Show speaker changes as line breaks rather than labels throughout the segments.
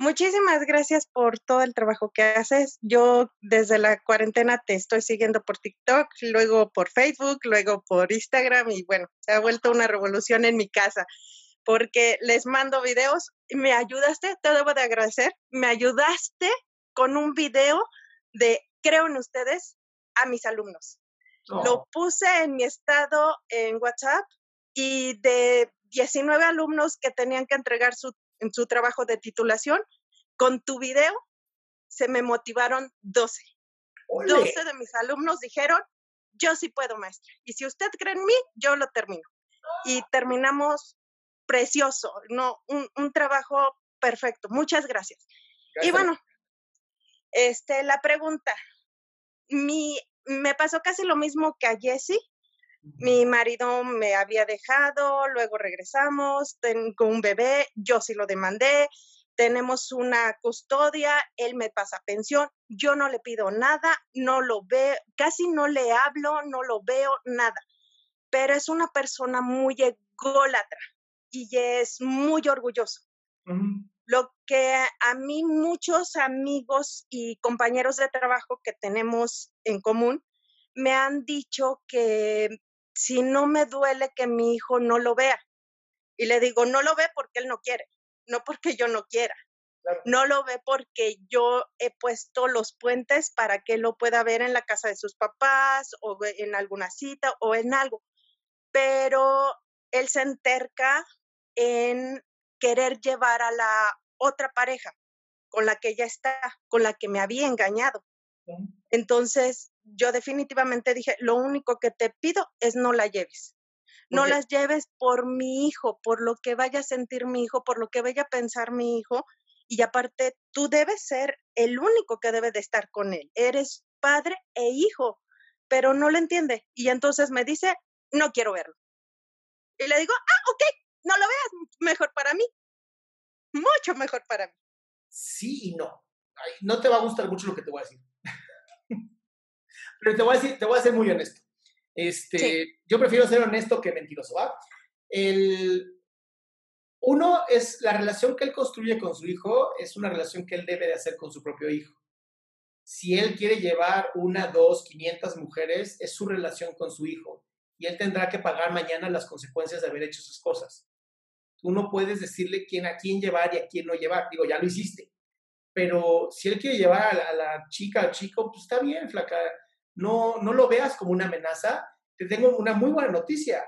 Muchísimas gracias por todo el trabajo que haces. Yo desde la cuarentena te estoy siguiendo por TikTok, luego por Facebook, luego por Instagram y bueno, se ha vuelto una revolución en mi casa porque les mando videos me ayudaste, te debo de agradecer, me ayudaste con un video de Creo en ustedes a mis alumnos. Lo oh. puse en mi estado en WhatsApp y de 19 alumnos que tenían que entregar su en su trabajo de titulación, con tu video se me motivaron 12. 12 de mis alumnos dijeron, yo sí puedo, maestra. Y si usted cree en mí, yo lo termino. Y terminamos precioso, no, un, trabajo perfecto. Muchas gracias. Y bueno, este, la pregunta, mi, me pasó casi lo mismo que a Jessie. Mi marido me había dejado, luego regresamos, tengo un bebé, yo sí lo demandé, tenemos una custodia, él me pasa pensión, yo no le pido nada, no lo veo, casi no le hablo, no lo veo, nada. Pero es una persona muy ególatra y es muy orgulloso. Lo que a mí muchos amigos y compañeros de trabajo que tenemos en común me han dicho que si no me duele que mi hijo no lo vea. Y le digo, no lo ve porque él no quiere, no porque yo no quiera. No lo ve porque yo he puesto los puentes para que lo pueda ver en la casa de sus papás o en alguna cita o en algo. Pero él se enterca en querer llevar a la otra pareja con la que ya está, con la que me había engañado. Entonces, yo definitivamente dije, lo único que te pido es no la lleves. No las lleves por mi hijo, por lo que vaya a sentir mi hijo, por lo que vaya a pensar mi hijo. Y aparte, tú debes ser el único que debe de estar con él. Eres padre e hijo, pero no lo entiende. Y entonces me dice, no quiero verlo. Y le digo, ah, ok, no lo veas, mejor para mí. Mucho mejor para mí.
Sí y no. no te va a gustar mucho lo que te voy a decir. Pero te voy a decir, te voy a ser muy honesto. Este, Yo prefiero ser honesto que mentiroso, ¿va? El, uno es la relación que él construye con su hijo, es una relación que él debe de hacer con su propio hijo. Si él quiere llevar una, dos, quinientas mujeres, es su relación con su hijo. Y él tendrá que pagar mañana las consecuencias de haber hecho esas cosas. Tú no puedes decirle quién a quién llevar y a quién no llevar. Digo, ya lo hiciste. Pero si él quiere llevar a la, a la chica, al chico, pues está bien, flaca no, no lo veas como una amenaza. Te tengo una muy buena noticia.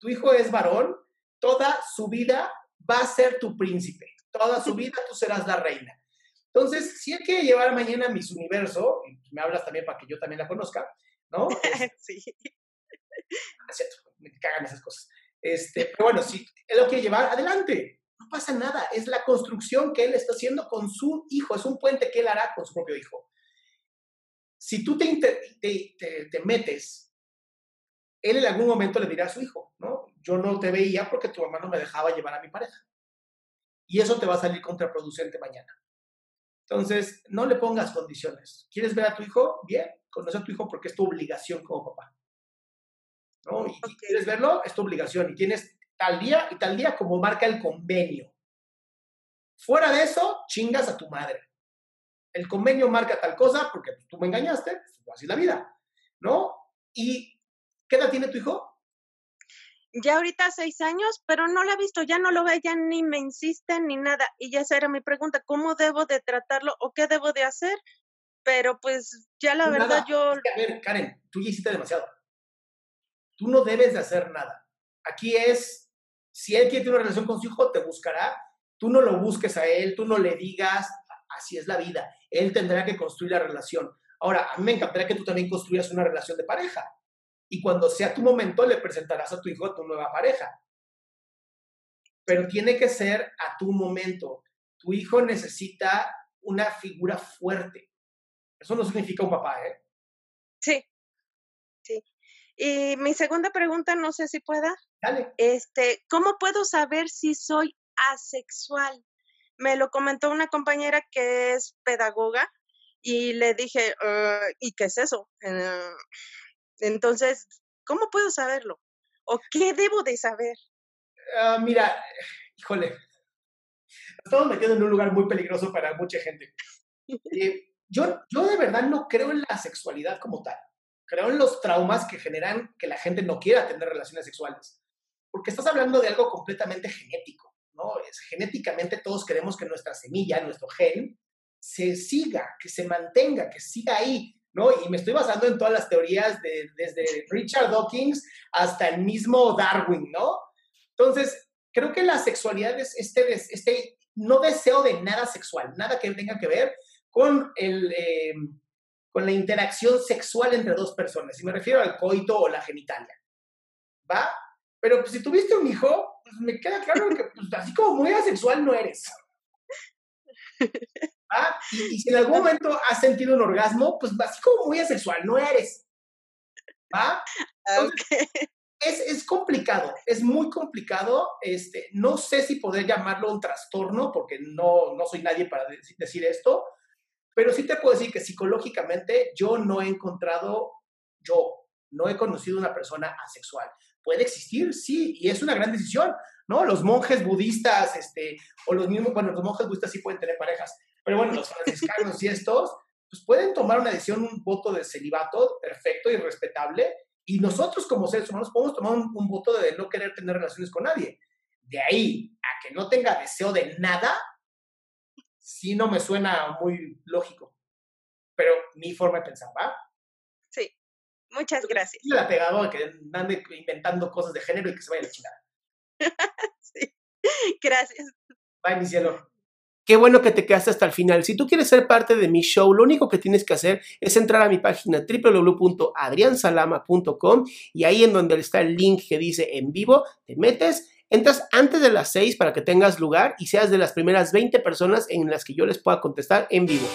Tu hijo es varón, toda su vida va a ser tu príncipe. Toda su vida tú serás la reina. Entonces, si él quiere llevar mañana a Miss Universo, y me hablas también para que yo también la conozca, ¿no? sí. Es cierto, me cagan esas cosas. Este, pero bueno, si él lo quiere llevar, adelante. No pasa nada. Es la construcción que él está haciendo con su hijo. Es un puente que él hará con su propio hijo si tú te, te, metes, él en algún momento le dirá a su hijo, ¿no? Yo no te veía porque tu mamá no me dejaba llevar a mi pareja. Y eso te va a salir contraproducente mañana. Entonces, no le pongas condiciones. ¿Quieres ver a tu hijo? Bien, conoce a tu hijo porque es tu obligación como papá. ¿no? Y quieres verlo, es tu obligación. Y tienes tal día y tal día como marca el convenio. Fuera de eso, chingas a tu madre el convenio marca tal cosa porque pues, tú me engañaste, pues, así la vida, ¿no? ¿Y qué edad tiene tu hijo?
Ya ahorita seis años, pero no lo ha visto, ya no lo ve, ya ni me insiste ni nada. Y ya esa era mi pregunta, ¿cómo debo de tratarlo o qué debo de hacer? Pero pues ya la pues verdad yo...
a ver, Karen, tú ya hiciste demasiado. Tú no debes de hacer nada. Aquí es, si él quiere tener una relación con su hijo, te buscará. Tú no lo busques a él, tú no le digas, así es la vida. Él tendrá que construir la relación. Ahora, a mí me encantaría que tú también construyas una relación de pareja. Y cuando sea tu momento, le presentarás a tu hijo a tu nueva pareja. Pero tiene que ser a tu momento. Tu hijo necesita una figura fuerte. Eso no significa un papá, ¿eh?
Sí. Sí. Y mi segunda pregunta, no sé si pueda.
Dale.
Este, ¿cómo puedo saber si soy asexual? Me lo comentó una compañera que es pedagoga y le dije, ah, ¿y qué es eso? Eh, entonces, ¿cómo puedo saberlo? ¿O qué debo de saber?
Ah, mira, híjole, estamos metiendo en un lugar muy peligroso para mucha gente. Eh, yo, yo de verdad no creo en la sexualidad como tal. Creo en los traumas que generan que la gente no quiera tener relaciones sexuales. Porque estás hablando de algo completamente genético, genéticamente todos queremos que nuestra semilla, nuestro gen, se siga, que se mantenga, que siga ahí, ¿no? Y me estoy basando en todas las teorías de, desde Richard Dawkins hasta el mismo Darwin, ¿no? Entonces, creo que la sexualidad es este, este no deseo de nada sexual, nada que tenga que ver con el... Eh, con la interacción sexual entre dos personas. Y me refiero al coito o la genitalia. ¿Va? Pero pues, si tuviste un hijo, pues me queda claro que pues, así como muy asexual no eres. ¿Va? Y, si en algún momento has sentido un orgasmo, pues así como muy asexual no eres. ¿Va? es, es, complicado, es muy complicado. Este, no sé si poder llamarlo un trastorno, porque no, no soy nadie para decir esto, pero sí te puedo decir que psicológicamente yo no he encontrado, yo no he conocido una persona asexual. Puede existir, sí, y es una gran decisión, ¿no? Los monjes budistas, este, o los mismos, bueno, los monjes budistas sí pueden tener parejas, pero bueno, los franciscanos y estos, pues pueden tomar una decisión, un voto de celibato perfecto y respetable, y nosotros como seres humanos podemos tomar un, un voto de no querer tener relaciones con nadie. De ahí a que no tenga deseo de nada, sí no me suena muy lógico. Pero mi forma de pensar, ¿va?
Muchas gracias.
Y la pegado que ande inventando cosas de género y que se vaya a la chingada.
sí, gracias.
Bye, mi cielo. Qué bueno que te quedaste hasta el final. Si tú quieres ser parte de mi show, lo único que tienes que hacer es entrar a mi página www.adriansalama.com y ahí en donde está el link que dice en vivo, te metes Entras antes de las 6 para que tengas lugar y seas de las primeras 20 personas en las que yo les pueda contestar en vivo.